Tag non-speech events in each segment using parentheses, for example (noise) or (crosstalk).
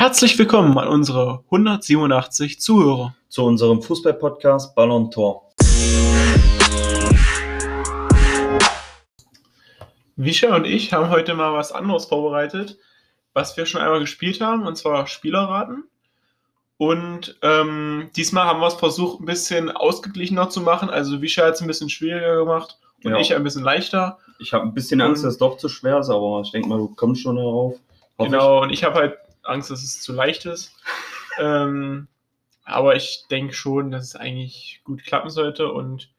Herzlich willkommen an unsere 187 Zuhörer. zu unserem Fußball-Podcast Ballon Tor. Visha und ich haben heute mal was anderes vorbereitet, was wir schon einmal gespielt haben, und zwar Spielerraten. Und ähm, diesmal haben wir es versucht, ein bisschen ausgeglichener zu machen. Also Visha hat es ein bisschen schwieriger gemacht und Ja. ich ein bisschen leichter. Ich habe ein bisschen Angst, dass es doch zu schwer ist, aber ich denke mal, du kommst schon darauf. Genau, und ich habe halt Angst, dass es zu leicht ist. ähm, aber ich denke schon, dass es eigentlich gut klappen sollte und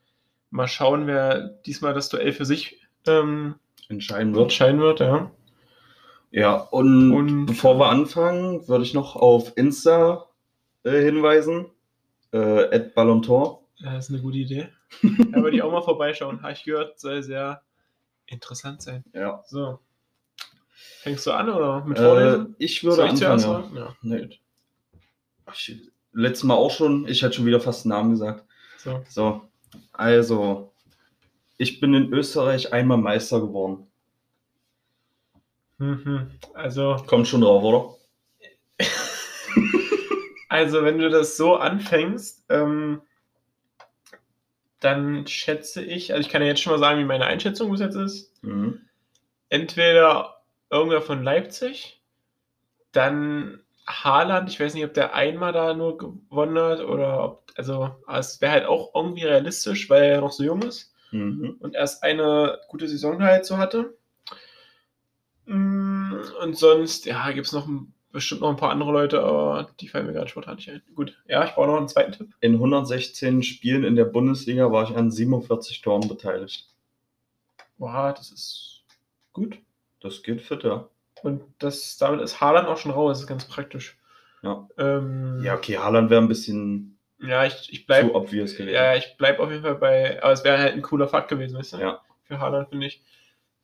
mal schauen, wer diesmal das Duell für sich ähm. Entscheiden wird. entscheiden wird. Ja. Ja, und, Und- bevor wir anfangen, würde ich noch auf Insta äh, hinweisen. Äh, Ballon Tor. Das ist eine gute Idee. (laughs) Da würde ich auch mal vorbeischauen. Habe ich gehört, soll sehr interessant sein. Ja. So. Fängst du an oder mit Äh, Vorlesen? ich würde ich anfangen. Ja. sagen? Ja. Nee. Ich, letztes Mal auch schon. Ich hätte schon wieder fast einen Namen gesagt. So. So, also, ich bin in Österreich einmal Meister geworden. Mhm. Also, Kommt schon drauf, oder? (laughs) also, wenn du das so anfängst, ähm, dann schätze ich, also ich kann ja jetzt schon mal sagen, wie meine Einschätzung bis jetzt ist. Mhm. Entweder irgendwer von Leipzig, dann Haaland, ich weiß nicht, ob der einmal da nur gewonnen hat oder ob, also es wäre halt auch irgendwie realistisch, weil er noch so jung ist. Mhm. und erst eine gute Saison halt so hatte. Mm, Und sonst, ja, gibt es noch bestimmt noch ein paar andere Leute, aber die fallen mir gerade spontan nicht ein. Gut, ja, ich brauche noch einen zweiten Tipp. In 116 Spielen in der Bundesliga war ich an 47 Toren beteiligt. Boah, das ist gut. Das geht fit, ja. Und das, damit ist Haaland auch schon raus, das ist ganz praktisch. Ja. Ähm, Ja, okay, Haaland wäre ein bisschen ja ich, ich bleib, zu obvious gewesen. ja, ich bleib auf jeden Fall bei, aber es wäre halt ein cooler Fakt gewesen, weißt du? Ja. Für Haaland, finde ich.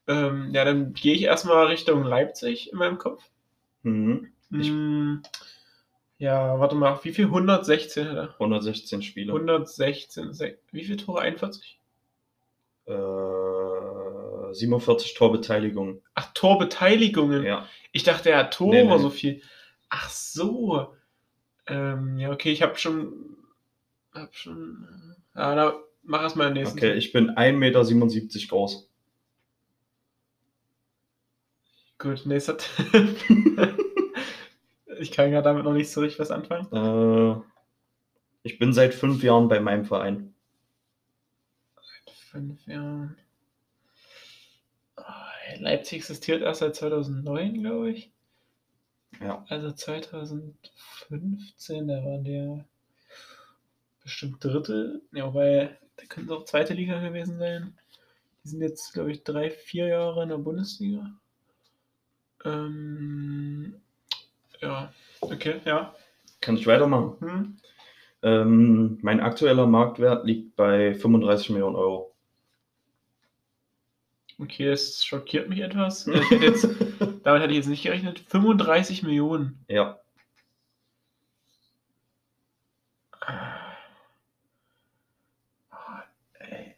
Ähm, ja, dann gehe ich erstmal Richtung Leipzig in meinem Kopf. Mhm. Ich- Mm, Ja, warte mal, wie viel? 116 hat er? 116 Spiele. 116. se- Wie viele Tore? 41? Äh, 47 Torbeteiligungen. Ach, Torbeteiligungen. Ja. Ich dachte, er hat Tore Nee, nee. so viel. Ach so. Ähm, ja, okay, ich habe schon. Hab schon. äh, Ja, da mach erst mal den nächsten. Okay, ich bin 1,77 Meter groß. Gut, nächster Tipp. (laughs) ich kann ja damit noch nicht so richtig was anfangen. Äh, ich bin seit fünf Jahren bei meinem Verein. Fünf Jahren. Leipzig existiert erst seit 2009, glaube ich. Ja. Also 2015, da war der bestimmt dritte. Ja, weil da könnte es auch zweite Liga gewesen sein. Die sind jetzt, glaube ich, drei, vier Jahre in der Bundesliga. Ähm, ja, okay, ja. Kann ich weitermachen? Hm. Ähm, mein aktueller Marktwert liegt bei 35 Millionen Euro. Okay, das schockiert mich etwas. Ich hätte jetzt, (laughs) damit hätte ich jetzt nicht gerechnet. 35 Millionen. Ja. Ah,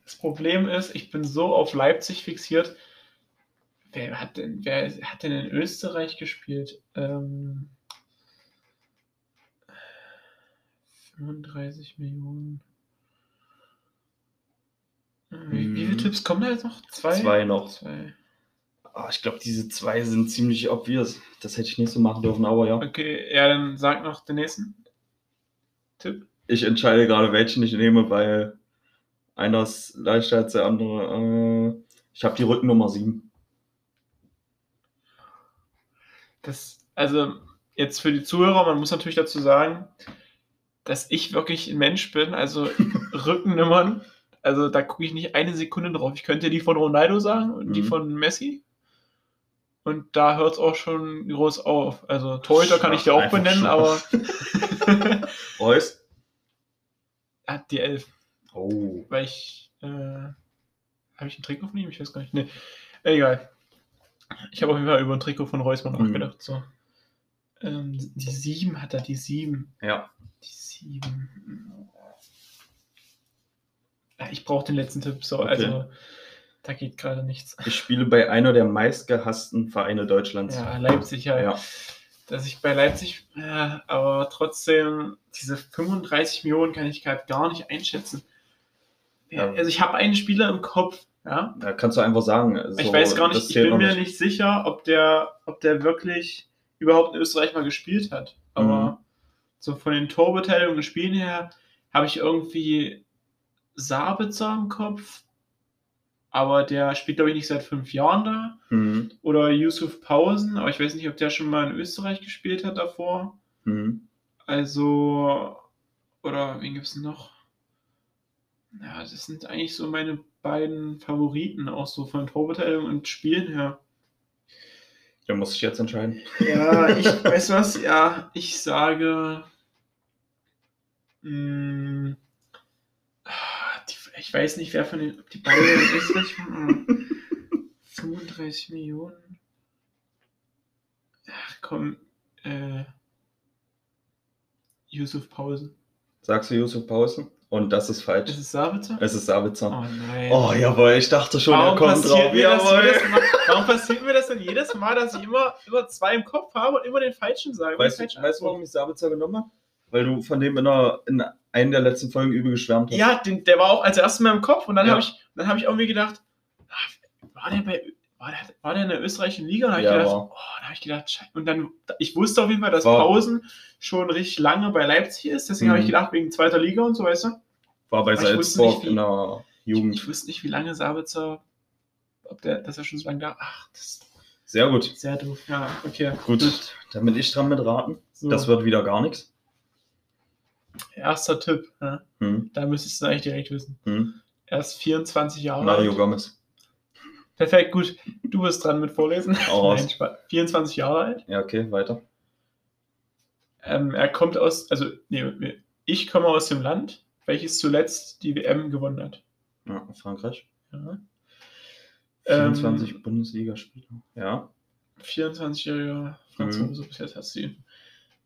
Das Problem ist, ich bin so auf Leipzig fixiert. Wer hat denn, wer hat denn in Österreich gespielt? Ähm, 35 Millionen. Wie, wie viele Mhm. Tipps kommen da jetzt noch? Zwei? Zwei noch. Zwei. Ah, ich glaube, diese zwei sind ziemlich obvious. Das hätte ich nicht so machen dürfen, aber ja. Okay, ja, dann sag noch den nächsten Tipp. Ich entscheide gerade, welchen ich nehme, weil einer ist leichter als der andere. Äh, ich habe die Rückennummer 7. Das, also jetzt für die Zuhörer, man muss natürlich dazu sagen, dass ich wirklich ein Mensch bin, also (laughs) Rückennummern, also da gucke ich nicht eine Sekunde drauf. Ich könnte die von Ronaldo sagen und mhm. die von Messi. Und da hört es auch schon groß auf. Also Torhüter kann ich dir auch benennen, Schnapp. aber. (laughs) Reus? Hat die Elf. Oh. Weil ich. Äh, habe ich ein Trikot von ihm? Ich weiß gar nicht. Nee. Egal. Ich habe auf jeden Fall über ein Trikot von Reus mal nachgedacht. Mhm. So. Ähm, die 7 hat er, die 7. Ja. Die 7. Ich brauche den letzten Tipp. So, Okay. also da geht gerade nichts. Ich spiele bei einer der meistgehassten Vereine Deutschlands. Ja, Leipzig, ja. Ja. dass ich bei Leipzig, ja, aber trotzdem, diese 35 Millionen kann ich gerade gar nicht einschätzen. Ja, Ja. Also ich habe einen Spieler im Kopf, ja. Da kannst du einfach sagen. ich so, weiß gar nicht, ich bin mir nicht sicher, ob der, ob der wirklich überhaupt in Österreich mal gespielt hat. Aber Mhm. so von den Torbeteiligungen und Spielen her habe ich irgendwie Sabitzer im Kopf. Aber der spielt, glaube ich, nicht seit fünf Jahren da. Mhm. Oder Yusuf Pausen, aber ich weiß nicht, ob der schon mal in Österreich gespielt hat davor. Mhm. Also, oder wen gibt es noch? Ja, das sind eigentlich so meine beiden Favoriten, auch so von Torbeteiligung und Spielen her. Da muss ich jetzt entscheiden. Ja, ich (laughs) weiß was, ja, ich sage. Mh, die, ich weiß nicht, wer von den. ob Die beiden in Österreich waren. 35 Millionen. Ach komm, äh. Yusuf Pausen. Sagst du Yusuf Pausen? Und das ist falsch. Ist es Sabitzer? Es ist Sabitzer. Oh nein. Oh, jawohl, ich dachte schon, er Warum kommt passiert, drauf. mir Jawohl. Mal, (laughs) warum passiert mir das denn jedes Mal, dass ich immer, immer zwei im Kopf habe und immer den falschen sage? Weißt den falschen weißt du, warum ich Sabitzer genommen habe? Weil du von dem in, einer, in einer der letzten Folgen übel geschwärmt hast. Ja, den, der war auch als erstes Mal im Kopf und dann Ja. habe ich, dann habe ich irgendwie gedacht, ah, war der bei war der, war der in der österreichischen Liga? Und dann Ja, habe ich gedacht, war. oh, dann habe ich gedacht, scheiße. und dann ich wusste auf jeden Fall, dass War. Pausen schon richtig lange bei Leipzig ist, deswegen Mhm. habe ich gedacht wegen zweiter Liga und so, weißt du? War bei Aber ich Salzburg nicht, wie- in der Jugend. Ich wusste nicht, wie lange Sabitzer, ob der, dass er schon so lange da. Ach, das ist Sehr gut. sehr doof. Ja, okay. Gut, dann bin ich dran mit raten. So, Das wird wieder gar nichts. Erster Tipp. Ja. Hm. Da müsstest du eigentlich direkt wissen. Hm. Er ist 24 Jahre Mario alt. Gomez. Perfekt, gut. Du bist dran mit Vorlesen. Raus. Nein, Spaß. 24 Jahre alt. Ja, okay, weiter. Ähm, er kommt aus, also, nee, ich komme aus dem Land, welches zuletzt die WM gewonnen hat. Ja, Frankreich. Ja. 24 Ähm, Bundesligaspieler. Ja. 24-jähriger Mhm. Franzose, bis jetzt hast du ihn.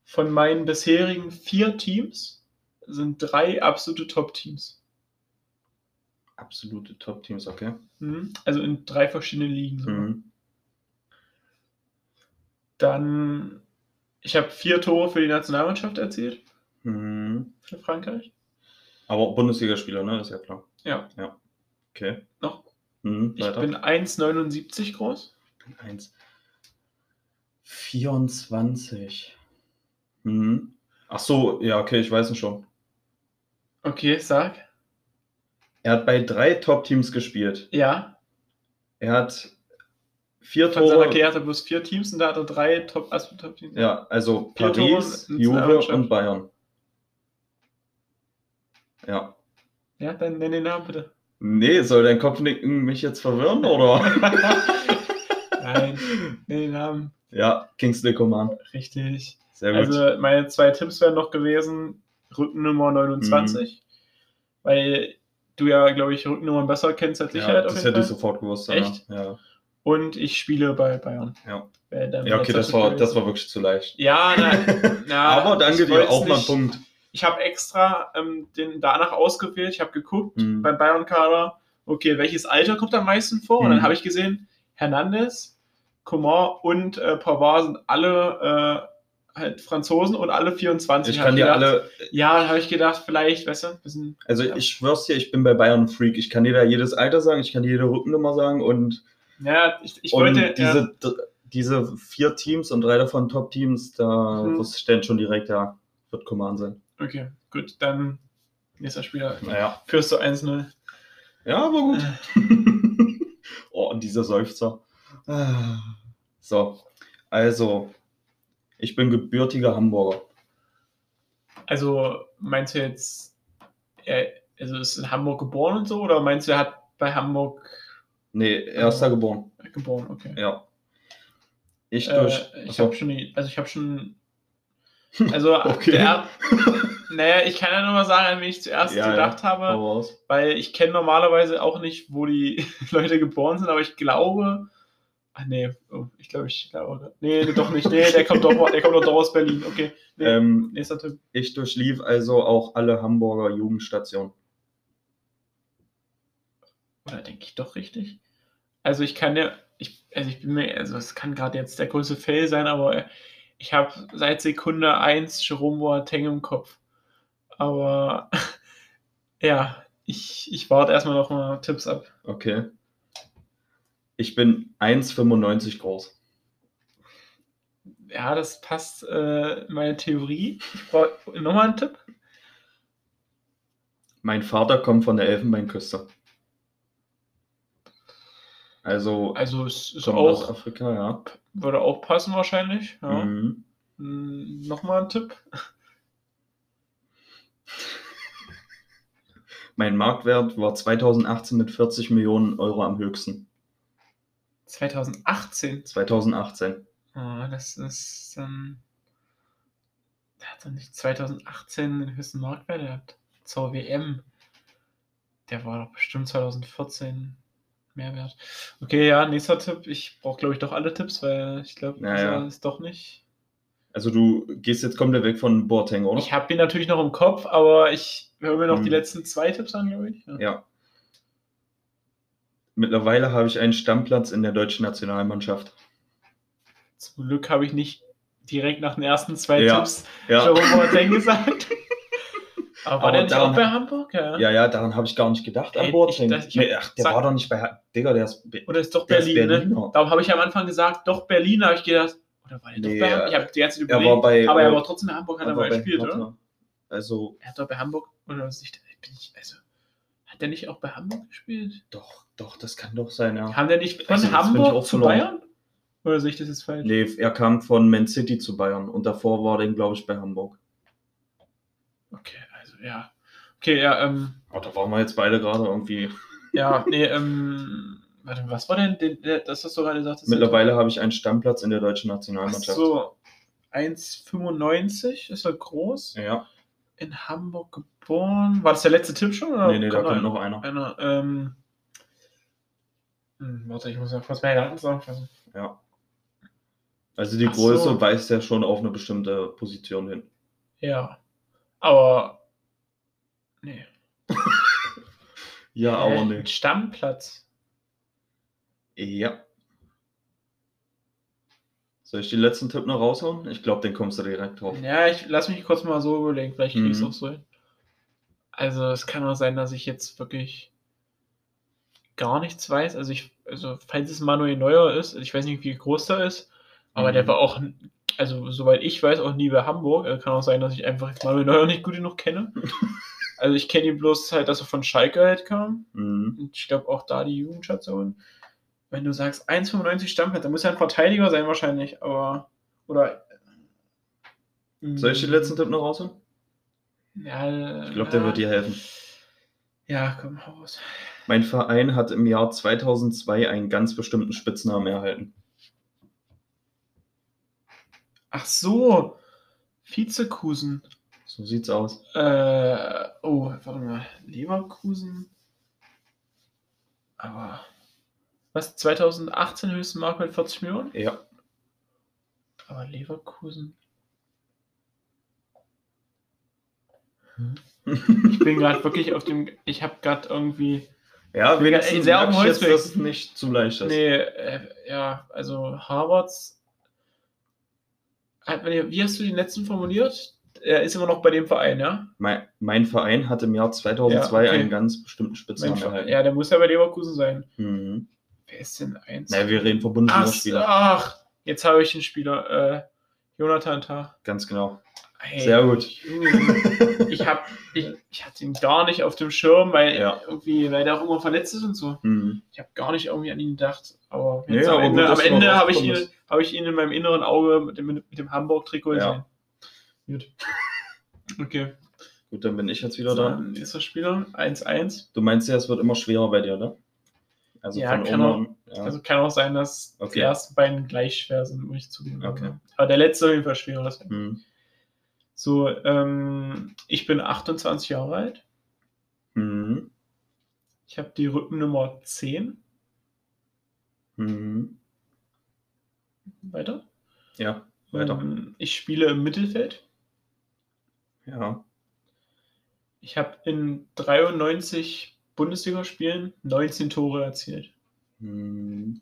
Von meinen bisherigen vier Teams sind drei absolute Top-Teams. Absolute Top-Teams, okay. Mhm. Also in drei verschiedenen Ligen. sogar. Mhm. Dann, ich habe vier Tore für die Nationalmannschaft erzielt, Mhm. für Frankreich. Aber Bundesligaspieler, ne? Ist ja klar. Ja. Ja. Okay. Noch. Mhm. Ich bin 1,79 groß. Eins. 24. Mhm. Ach so, ja, okay, ich weiß es schon. Okay, sag. Er hat bei drei Top-Teams gespielt. Ja. Er hat vier Von seiner Tore. Karriere hat er bloß vier Teams und da hat er drei Top, also Top-Teams. Ja, also Vier Tore Paris, in Juve und Bayern. Ja. Ja, dann nenn den Namen bitte. Nee, soll dein Kopfnicken mich jetzt verwirren, oder? (laughs) Nein, nenn den Namen. ja, Kingsley Coman. Richtig. Sehr gut. Also meine zwei Tipps wären noch gewesen, Rückennummer 29, Mhm. weil du ja, glaube ich, Rückennummern besser kennst als ich ja, halt das hätte ich Fall. sofort gewusst. Echt? Ja. Und ich spiele bei Bayern. Ja. Ja okay, das war, das war wirklich zu leicht. Ja, na, (laughs) na, Aber danke ich dir, auch mal ein nicht- Punkt. Ich habe extra ähm, den danach ausgewählt. Ich habe geguckt Mhm. beim Bayern-Kader, okay, welches Alter kommt am meisten vor? Und Mhm. dann habe ich gesehen, Hernandez, Coman und äh, Pavard sind alle äh, halt Franzosen und alle 24. Ich kann dir alle, Ja, habe ich gedacht, vielleicht, weißt du, bisschen. also Ja. ich schwör's dir, ich bin bei Bayern Freak. Ich kann dir da jedes Alter sagen, ich kann dir jede Rückennummer sagen und, Ja, ich, ich und wollte. diese, d- diese vier Teams und drei davon Top-Teams, da Mhm. wusste ich dann schon direkt, ja, wird Coman sein. ja, okay, gut, dann nächster Spieler. Naja. Führst du 1-0. Ja, aber gut. Äh, (laughs) oh, und dieser Seufzer. Ah. So, also, ich bin gebürtiger Hamburger. Also meinst du jetzt, er also ist in Hamburg geboren und so, oder meinst du, er hat bei Hamburg Nee, er ist da geboren. geboren? Okay. Ja. Ich durch. Äh, ich Achso. habe schon, also ich habe schon, (laughs) also Okay. der, naja, ich kann ja nur mal sagen, an wen ich zuerst Ja, gedacht ja. habe, weil ich kenne normalerweise auch nicht, wo die (laughs) Leute geboren sind, aber ich glaube, ah nee, oh, ich glaube, ich glaube, nee, nee, doch nicht, nee, der kommt doch, der kommt doch aus Berlin, okay, nee, Ähm, nächster Tipp. ich durchlief also auch alle Hamburger Jugendstationen. Oder denke ich doch richtig? Also ich kann ja, ich, also ich bin mir, also es kann gerade jetzt der größte Fail sein, aber ich ich habe seit Sekunde 1 Jerome Boateng im Kopf. Aber (laughs) ja, ich, ich warte erstmal noch mal Tipps ab. Okay. Ich bin 1,95 groß. Ja, das passt äh, in meine Theorie. Ich brauche nochmal einen Tipp. Mein Vater kommt von der Elfenbeinküste. Also, Also es ist auch, Afrika, ja. würde auch passen wahrscheinlich. Ja. Mhm. Mm, Nochmal ein Tipp. (laughs) Mein Marktwert war 2018 mit 40 Millionen Euro am höchsten. 2018. 2018. Ah, das ist dann. Der hat doch nicht 2018 den höchsten Marktwert gehabt. Zur WM. Der war doch bestimmt 2014 mehr wert. Okay, ja, nächster Tipp. Ich brauche, glaube ich, doch alle Tipps, weil ich glaube, Ja, dieser ja. ist doch nicht. Also du gehst jetzt komplett weg von Boateng, oder? Ich habe ihn natürlich noch im Kopf, aber ich höre mir noch die Mhm. letzten zwei Tipps an, glaube ich. Ja. Ja. Mittlerweile habe ich einen Stammplatz in der deutschen Nationalmannschaft. Zum Glück habe ich nicht direkt nach den ersten zwei Ja. Tipps Ja, Jerome Boateng gesagt. (laughs) Aber war Aber der nicht daran- auch bei Hamburg? Ja. ja, ja, daran habe ich gar nicht gedacht Ey, an Boateng. ich- ich- nee, ach, der sag- war doch nicht bei... Digga, der ist... Oder ist doch Der ist Berlin, ne? Darum habe ich am Anfang gesagt, doch Berlin, habe ich gedacht. Oder war der Nee, doch bei Hamburg? Ich habe die ganze Zeit er überlegt. bei... aber er äh, war trotzdem in Hamburg, hat er mal bei gespielt, oder? Also, Er hat doch bei Hamburg, oder was ich, also, hat der nicht auch bei Hamburg gespielt? doch, doch, das kann doch sein, ja. Haben der nicht von Also, Hamburg auch zu. Bayern? Oder sehe ich das jetzt falsch? Nee, er kam von Man City zu Bayern und davor war der, glaube ich, bei Hamburg. Okay, also, ja. Okay, ja, ähm, Aber da waren wir jetzt beide gerade irgendwie... (laughs) ja, nee, ähm, warte, was war denn, den, das hast du gerade gesagt? das Mittlerweile habe ich einen Stammplatz in der deutschen Ach Nationalmannschaft. so, 1,95 ist er groß. Ja, In Hamburg geboren. War das der letzte Tipp schon? Oder nee, nee, da kommt noch einer. einer? Ähm, hm, warte, ich muss ja kurz meine Daten zusammenfassen. Ja. Also die Ach so. Größe weist ja schon auf eine bestimmte Position hin. Ja. Aber. Nee. (laughs) Ja, aber Hä? nee. Stammplatz. Ja. Soll ich den letzten Tipp noch raushauen? Ich glaube, den kommst du direkt drauf. Ja, ich lass mich kurz mal so überlegen. Vielleicht krieg ich es Mhm. auch so hin. Also, es kann auch sein, dass ich jetzt wirklich gar nichts weiß. Also, ich, also, falls es Manuel Neuer ist, ich weiß nicht, wie groß der ist, aber Mhm. der war auch, also, soweit ich weiß, auch nie bei Hamburg. Also, kann auch sein, dass ich einfach Manuel Neuer nicht gut genug kenne. (laughs) also, ich kenne ihn bloß halt, dass er von Schalke halt kam. Mhm. Und ich glaube auch da die Jugendstation. Wenn du sagst 1,95 Stammplatz, dann muss er ein Verteidiger sein wahrscheinlich, aber. Oder. Soll ich den letzten Tipp noch raushauen? Ja, Ich glaube, der wird dir helfen. Ja, komm, hau raus. Mein Verein hat im Jahr 2002 einen ganz bestimmten Spitznamen erhalten. Ach so, Vizekusen. So sieht's aus. Äh, oh, warte mal, Leverkusen. Aber. Was? 2018 höchsten Marktwert 40 Millionen? Ja. Aber Leverkusen. Ich bin gerade wirklich auf dem. Ich habe gerade irgendwie. ja, wenigstens sehr auf dem ich jetzt, Holzweg. dass es nicht zu leicht ist. Nee, äh, ja, also Harvards. Wie hast du den letzten formuliert? Er ist immer noch bei dem Verein, ja? Mein, mein Verein hat im Jahr 2002 Ja, okay. einen ganz bestimmten Spitznamen erhalten. Ja, der muss ja bei Leverkusen sein. Mhm. Wer ist denn eins? Naja, wir reden von Bundesliga-Spielern. ach, jetzt habe ich den Spieler. Äh, Jonathan Tah. Ganz genau. Ey, Sehr gut. Junge, Ich, hab, ich, ich hatte ihn gar nicht auf dem Schirm, weil Ja. irgendwie, weil der auch immer verletzt ist und so. Mhm. Ich habe gar nicht irgendwie an ihn gedacht. Aber, Nee, am aber Ende, am Ende habe ich, ihn, hab ich ihn in meinem inneren Auge mit dem, mit dem Hamburg-Trikot Ja. gesehen. Gut. Okay. Gut, dann bin ich jetzt wieder So, da. nächster Spieler. 1-1. Du meinst ja, es wird immer schwerer bei dir, ne? Also Ja, kann oben. Ja. Also kann auch sein, dass die Okay. ersten beiden gleich schwer sind, muss ich zugeben. Okay. Aber der letzte auf jeden Fall schwerer. Mhm. So, ähm, ich bin 28 Jahre alt. Mhm. Ich habe die Rückennummer 10. Mhm. Weiter. Ja, weiter. Ähm, ich spiele im Mittelfeld. Ja. Ich habe in 93 Bundesligaspielen 19 Tore erzielt. Mhm.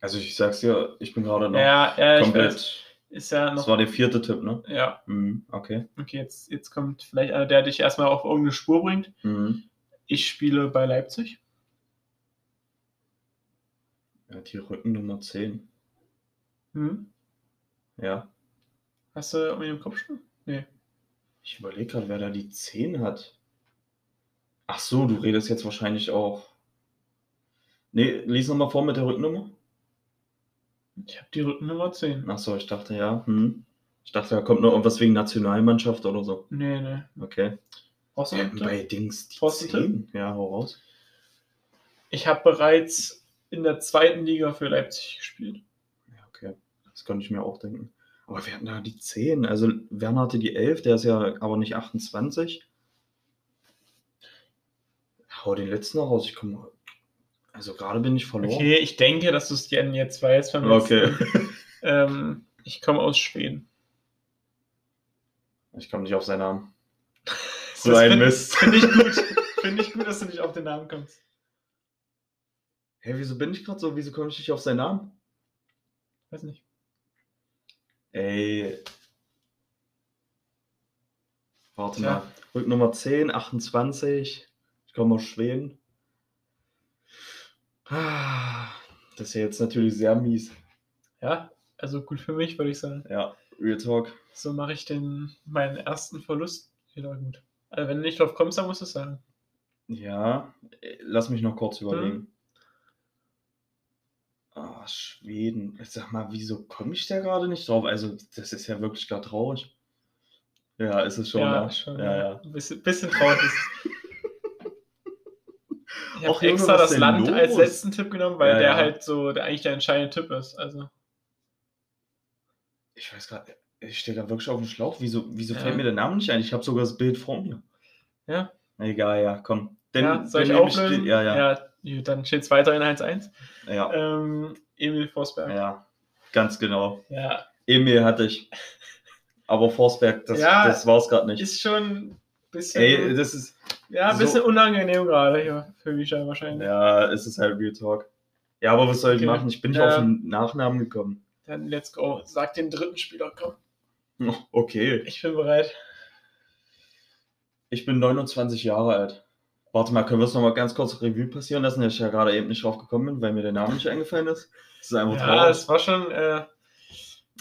Also ich sag's dir, ich bin gerade noch Ja, ja, komplett. ist ja noch. Das war der vierte Tipp, ne? ja, Mhm. Okay. okay, jetzt, jetzt kommt vielleicht einer, der dich erstmal auf irgendeine Spur bringt. Mhm. Ich spiele bei Leipzig. Ja, die Rückennummer 10. Hm? Ja. Hast du irgendwie im Kopf schon? Nee. Ich überlege gerade, wer da die 10 hat. Ach so, du redest jetzt wahrscheinlich auch. Nee, lies nochmal vor mit der Rückennummer. Ich habe die Rückennummer 10. Ach so, ich dachte ja. Hm. Ich dachte, da kommt noch irgendwas wegen Nationalmannschaft oder so. Nee, nee. Okay. Ja, bei Dings die 10. Ja, hau raus. Ich habe bereits in der zweiten Liga für Leipzig gespielt. Ja, okay. Das könnte ich mir auch denken. Aber wir hatten da die 10. Also Werner hatte die 11, der ist ja aber nicht 28. Hau den letzten noch raus. Ich komme. Also gerade bin ich verloren. Okay, ich denke, dass du es gerne jetzt weißt. beim Okay. Ähm, ich komme aus Schweden. Ich komme nicht auf seinen Namen. (laughs) Das So ein find- Mist. Finde ich gut. Finde ich gut, dass du nicht auf den Namen kommst. Hä, wieso bin ich gerade so? Wieso komme ich nicht auf seinen Namen? Weiß nicht. Ey. Warte Tja. mal. Rücknummer 10, 28. Ich komme aus Schweden. Ah, Das ist ja jetzt natürlich sehr mies. Ja, also gut für mich, würde ich sagen. Ja, Real Talk. So mache ich den meinen ersten Verlust wieder gut. Also wenn du nicht drauf kommst, dann musst du es sagen. Ja, äh, lass mich noch kurz überlegen. Ah, Schweden. Ich sag mal, wieso komme ich da gerade nicht drauf? Also, das ist ja wirklich gar traurig. Ja, ist es schon. ja, ne? schon. Ja, ja. Ein bisschen, bisschen traurig ist es. (laughs) Ich habe extra das denn Land los? als letzten Tipp genommen, weil Ja, der ja. halt so der eigentlich der entscheidende Tipp ist. Also Ich weiß gerade, ich stehe da wirklich auf dem Schlauch. Wieso, wieso Ja. fällt mir der Name nicht ein? Ich habe sogar das Bild vor mir. ja, Egal, ja, komm. Dann, ja soll ich nehme ich Ja, ja. Ja, dann steht es weiterhin 1-1. ja, Ähm, Emil Forsberg. ganz genau. Ja, Emil hatte ich. Aber Forsberg, das, Ja, das war es gerade nicht. ist schon ein bisschen, Ey, das ist. Ja, ein so- bisschen unangenehm gerade hier für Misha wahrscheinlich. Ja, es ist halt Real Talk. Ja, aber was soll ich Okay. machen? Ich bin nicht auf den Nachnamen gekommen. Dann let's go. Sag den dritten Spieler, komm. (laughs) Okay. Ich bin bereit. Ich bin 29 Jahre alt. Warte mal, können wir es nochmal ganz kurz Revue passieren lassen, dass ich ja gerade eben nicht drauf gekommen bin, weil mir der Name nicht eingefallen ist. Das ist einfach Ja, traurig. es war schon, äh,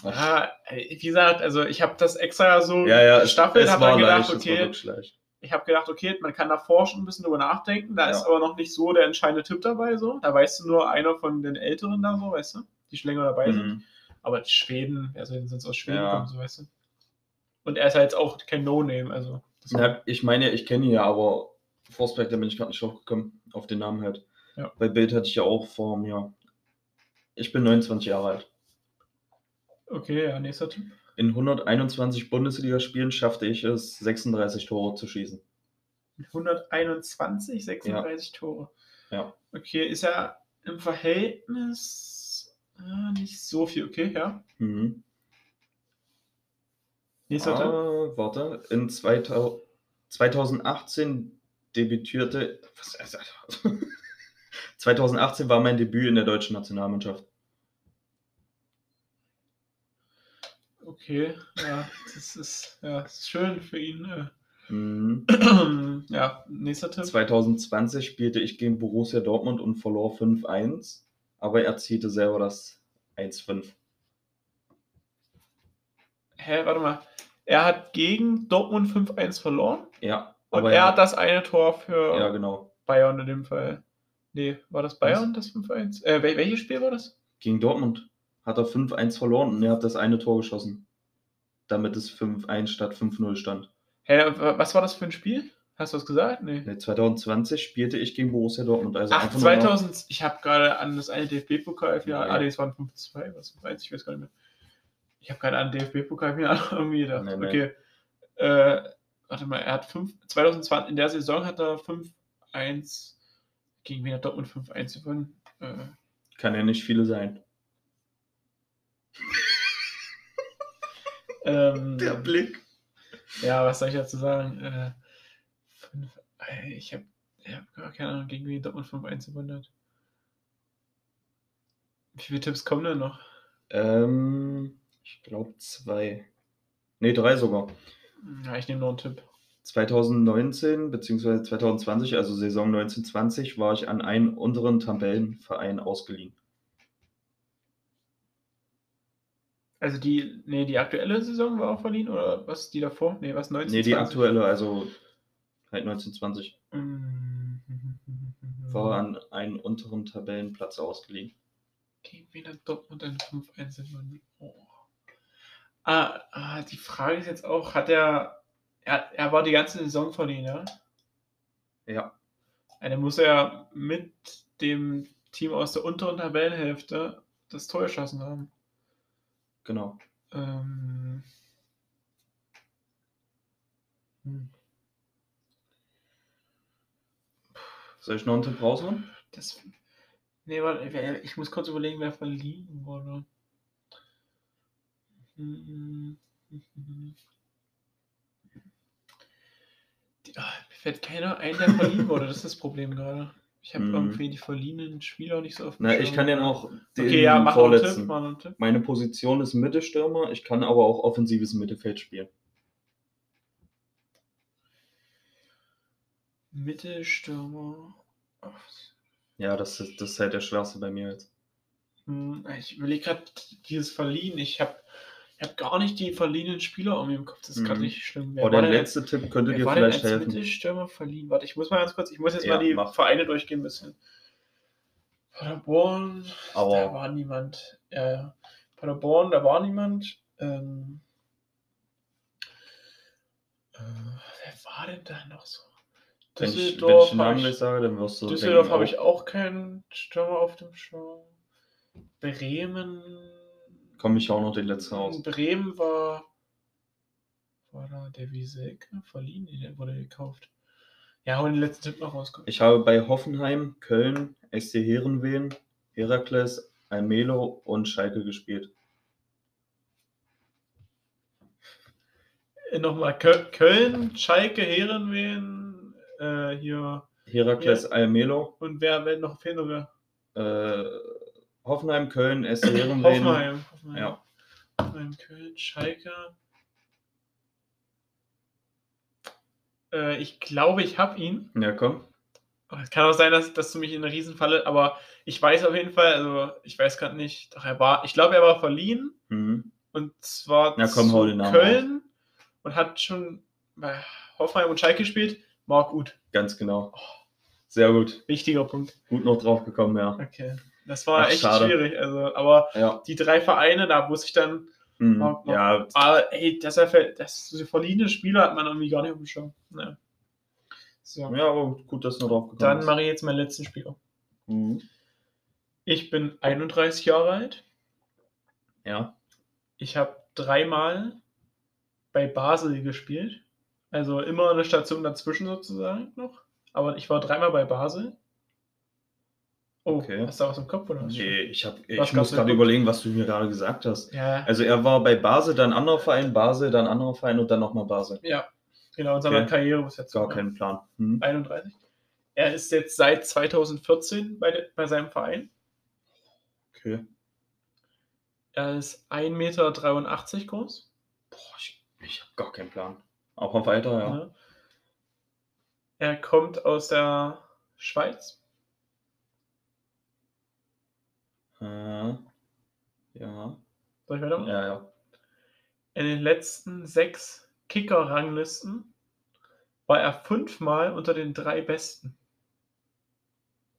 ja, wie gesagt, also ich habe das extra so Ja, ja, es, gestaffelt, es habe dann gedacht, leicht, es war okay. Ich habe gedacht, okay, man kann davor schon ein bisschen drüber nachdenken, da Ja. ist aber noch nicht so der entscheidende Tipp dabei, so. Da weißt du nur einer von den Älteren da so, weißt du, die schon länger dabei sind. Mhm. Aber die Schweden, soll denn sonst aus Schweden Ja. kommen, so weißt du. Und er ist halt auch kein No-Name, also. Ja, ich meine, ich kenne ihn ja, aber Forsberg, da bin ich gerade nicht drauf gekommen, auf den Namen halt. Ja. Bei Bild hatte ich ja auch vor mir. Ich bin 29 Jahre alt. Okay, ja, nächster Tipp. In 121 Bundesligaspielen schaffte ich es, 36 Tore zu schießen. 121, 36 Tore. Ja. Okay, ist ja im Verhältnis äh, nicht so viel. Okay, ja. Mhm. Nächster. Ah, warte, in 2000, 2018 debütierte. Was, also, (laughs) 2018 war mein Debüt in der deutschen Nationalmannschaft. Okay, ja, das ist, ja, das ist schön für ihn. Mhm. Äh. (clears throat) ja, nächster Tipp. 2020 spielte ich gegen Borussia Dortmund und verlor 5-1, aber er erzielte selber das 1-5. Hä, warte mal. Er hat gegen Dortmund 5-1 verloren Ja, und aber er hat das eine Tor für Ja, genau. Bayern in dem Fall. Nee, war das Bayern, das 5-1? Äh, wel welches Spiel war das? Gegen Dortmund hat er 5-1 verloren und er hat das eine Tor geschossen. Damit es 5-1 statt 5-0 stand. Hä, wa- was war das für ein Spiel? Hast du das gesagt? Nee. Nee, 2020 spielte ich gegen Borussia Dortmund. Also Ach, einfach nur noch- 2000, ich habe gerade an das eine DFB-Pokalfinale, Ja. ah, nee, es waren 5-2, was 5-1, ich weiß gar nicht mehr. Ich habe gerade an DFB-Pokalfinale (laughs) irgendwie gedacht. Nee, nee. Okay. Äh, warte mal, er hat 5, 2020, in der Saison hat er 5-1, gegen wen hat Dortmund 5-1 gewonnen? Äh, Kann ja nicht viele sein. (laughs) ähm, Blick. Ja, was soll ich dazu sagen? Äh, fünf, ich habe ich hab gar keine Ahnung, gegen wen Dortmund 5-1 gewonnen hat. Wie viele Tipps kommen denn noch? Ähm, Ich glaube zwei. Nee, drei sogar. Ja, ich nehme noch einen Tipp. 2019 bzw. 2020, also Saison 1920, war ich an einen unteren Tabellenverein ausgeliehen. Also die, nee, die aktuelle Saison war auch verliehen oder was die davor? Nee, was 19? Nee, die aktuelle, also halt 1920, Mhm. war an einen unteren Tabellenplatz ausgeliehen. Gegen wen hat Dortmund ein 5-1 gewonnen? Oh. Ah, ah, die Frage ist jetzt auch, hat er, er, er war die ganze Saison verliehen, ja? Ja, Dann muss er mit dem Team aus der unteren Tabellenhälfte das Tor geschossen haben. Genau. Ähm. Hm. Soll ich noch einen Tipp raushauen? Das. Nee, warte, ich muss kurz überlegen, wer verliehen wurde. Die, ah, mir fällt keiner ein, der verliehen wurde. Das ist das Problem gerade. Ich habe Mhm. irgendwie die verliehenen Spieler nicht so dem Na, ich kann den auch den Okay, ja, mach Tipp. vorletzten. Noch einen Tipp. Meine Position ist Mittelstürmer, ich kann aber auch offensives Mittelfeld spielen. Mittelstürmer. Ja, das ist, das ist halt der schwerste bei mir jetzt. Hm, Ich überlege gerade dieses Verliehen. Ich habe ich hab gar nicht die verliehenen Spieler irgendwie im Kopf. Das Mhm. richtig schlimm. Wer Aber der letzte Tipp könnte dir vielleicht helfen. Mittelstürmer verliehen? Warte, ich muss mal ganz kurz, ich muss jetzt Ja, mal die mach. Vereine durchgehen ein bisschen. Paderborn, da Aber war niemand. Ja, ja. Paderborn, da war niemand. Ähm, äh, wer war denn da noch so? wenn ich, wenn ich Düsseldorf, nicht sage, dann wirst du Düsseldorf habe oh, ich auch keinen Stürmer auf dem Schirm. Bremen. Komme ich auch noch den letzten raus. In Bremen war. War da der Wiesek verliehen? Der wurde gekauft. Ja, hau den letzten Tipp noch raus. Ich habe bei Hoffenheim, Köln, SC Herenveen, Herakles, Almelo und Schalke gespielt. Äh, Nochmal Köl Köln, Schalke, Herenveen, äh, hier. Herakles, Almelo, Und wer, wer noch fehlt noch wer? äh, Hoffenheim, Köln, SC. (clears throat) Hoffenheim. Hoffenheim. Ja. Hoffenheim, Köln, Schalke. Äh, ich glaube, ich habe ihn. Ja, komm. Aber Es kann auch sein, dass, dass du mich in eine Riesenfalle, aber ich weiß auf jeden Fall, also ich weiß gerade nicht, doch er war, ich glaube, er war verliehen Mhm. und zwar Na komm, Namen Köln und hat schon bei Hoffenheim und Schalke gespielt. Marc Uth, Ganz genau. Sehr gut. wichtiger Punkt. Gut noch drauf gekommen, ja. Okay, das war Ach, echt schade. schwierig, also, aber Ja. die drei Vereine, da muss ich dann, Mhm. Marc- Ja, ah, ey, das, ist ja- das so verliehene Spieler hat man irgendwie gar nicht auf dem Schirm. So, ja, aber gut, dass du noch drauf gekommen dann bist. mache ich jetzt meinen letzten Spieler. Mhm. Ich bin 31 Jahre alt. Ja. Ich habe dreimal bei Basel gespielt. Also immer eine Station dazwischen sozusagen noch. Aber ich war dreimal bei Basel. Oh, Okay. hast du was im Kopf oder was? Nee, ich, hab, ich muss gerade überlegen, was du mir gerade gesagt hast. Ja, Also er war bei Basel, dann anderer Verein, Basel, dann anderer Verein und dann nochmal Basel. ja. Genau, in seiner Okay. Karriere bis jetzt. Gar keinen Plan. Hm. 31. Er ist jetzt seit 2014 bei, de, bei seinem Verein. Okay. Er ist 1,83 Meter groß. Boah, ich, ich habe gar keinen Plan. Auch mal weiter, ja. Ne? Er kommt aus der Schweiz. Ja. Soll ich weitermachen? Ja, ja. In den letzten sechs Kicker-Ranglisten war er fünfmal unter den drei Besten.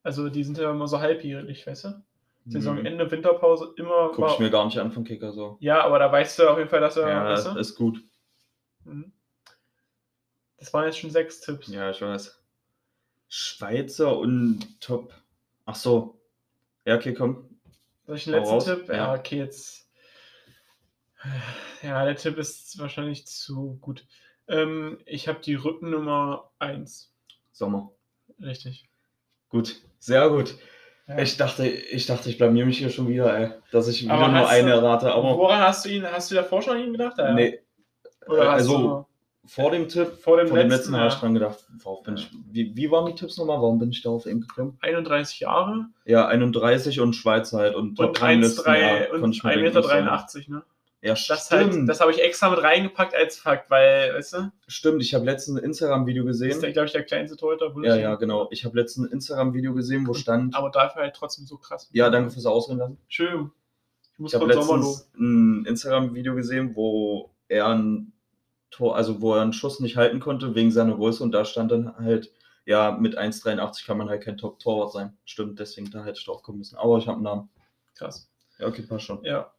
Also die sind ja immer so halbjährlich, weißt du? Saisonende, Winterpause, immer. Guck war- ich mir gar nicht an vom Kicker so. ja, aber da weißt du auf jeden Fall, dass er. Ja, weißt du? ist gut. Mhm. Das waren jetzt schon sechs Tipps. Ja, ich weiß. Schweizer und Top. Ach so. Ja, okay, komm. Soll ich letzten raus. Tipp? Ja, Ja. okay, jetzt. Ja, der Tipp ist wahrscheinlich zu gut. Ähm, ich habe die Rückennummer 1. Sommer. Richtig. Gut. Sehr gut. Ja. Ich dachte, ich dachte, ich blamier mich hier schon wieder, ey. Dass ich wieder nur eine du- errate. Aber Woran hast du ihn, hast du davor schon an ihn gedacht? Ja. nee. Oder hast also du vor dem Tipp, vor dem vor dem letzten, letzten habe ich ja, dran gedacht. Worauf bin ich, wie, wie waren die Tipps nochmal? Warum bin ich da auf ihn gekommen? 31 Jahre Ja, 31 und Schweiz halt. Und und Top-Ranglisten, 1,3 ja, und konnte ich mir 1,83 denken, Meter, Sommer. 83, ne? Ja, Das, halt, das habe ich extra mit reingepackt als Fakt, weil, weißt du, stimmt. Ich habe letztens ein Instagram-Video das ist, gesehen. glaube ich, der kleinste Torhüter. Ja, ja, genau. Ich habe letztens ein Instagram-Video gesehen, wo stand. Aber dafür halt trotzdem so krass. Ja, danke fürs Ausreden lassen. Schön. Ich muss Ich habe letztens ein Instagram-Video gesehen, wo er ein Tor, also wo er einen Schuss nicht halten konnte wegen seiner Größe und da stand dann halt, ja, mit 1,83 kann man halt kein Top-Torwart sein. Stimmt, deswegen da hätte ich drauf kommen müssen. Aber ich habe einen Namen. Krass. Ja, okay, passt schon. Ja.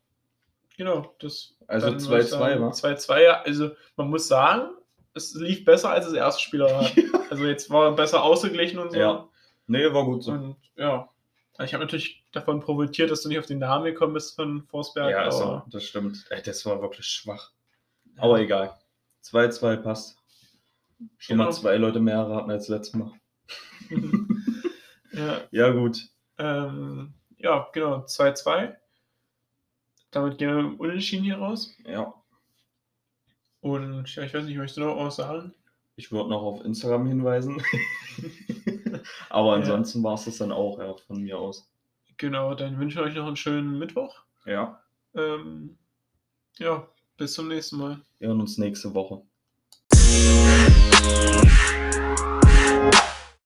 Genau. Das, Also dann würde ich 2-2, sagen, wa? 2-2, ja. Also, man muss sagen, es lief besser als das erste Spiel. (laughs) also, jetzt war er besser ausgeglichen und so. Ja. Nee, war gut so. Und ja. Also ich habe natürlich davon profitiert, dass du nicht auf den Namen gekommen bist von Forsberg. Ja, also, das stimmt. Ey, das war wirklich schwach. Aber egal. 2-2 passt. Schon Genau. mal zwei Leute mehr erraten als letztes Mal. (laughs) ja, Ja, gut. ähm, ja, genau, 2-2. Damit gehen wir Unentschieden hier raus. Ja. Und ja, ich weiß nicht, möchtest du noch was sagen? Ich würde noch auf Instagram hinweisen. (laughs) Aber ansonsten war es das dann auch, ja, von mir aus. Genau, dann wünsche ich euch noch einen schönen Mittwoch. Ja. Ähm, ja, bis zum nächsten Mal. Wir hören uns nächste Woche.